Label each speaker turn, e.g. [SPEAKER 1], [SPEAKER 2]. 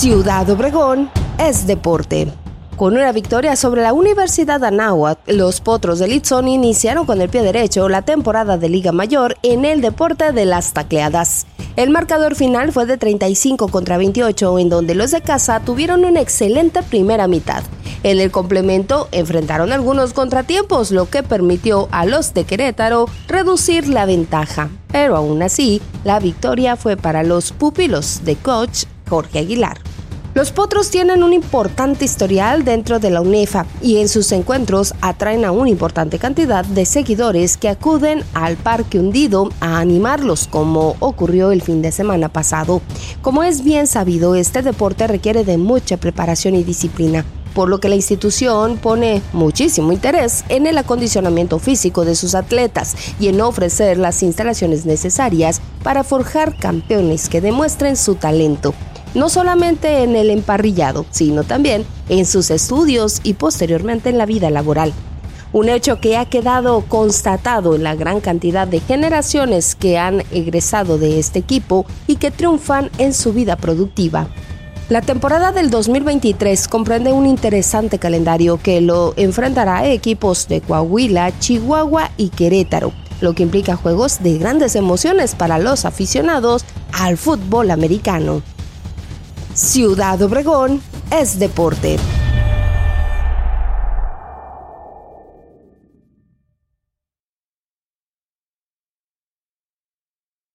[SPEAKER 1] Ciudad Obregón es deporte. Con una victoria sobre la Universidad Anáhuac, los Potros de Litzón iniciaron con el pie derecho la temporada de Liga Mayor en el deporte de las tacleadas. El marcador final fue de 35 contra 28, en donde los de casa tuvieron una excelente primera mitad. En el complemento enfrentaron algunos contratiempos, lo que permitió a los de Querétaro reducir la ventaja. Pero aún así, la victoria fue para los pupilos de coach Jorge Aguilar. Los potros tienen un importante historial dentro de la UNEFA y en sus encuentros atraen a una importante cantidad de seguidores que acuden al parque hundido a animarlos como ocurrió el fin de semana pasado. Como es bien sabido, este deporte requiere de mucha preparación y disciplina por lo que la institución pone muchísimo interés en el acondicionamiento físico de sus atletas y en ofrecer las instalaciones necesarias para forjar campeones que demuestren su talento no solamente en el emparrillado, sino también en sus estudios y posteriormente en la vida laboral. Un hecho que ha quedado constatado en la gran cantidad de generaciones que han egresado de este equipo y que triunfan en su vida productiva. La temporada del 2023 comprende un interesante calendario que lo enfrentará a equipos de Coahuila, Chihuahua y Querétaro, lo que implica juegos de grandes emociones para los aficionados al fútbol americano. Ciudad Obregón es deporte.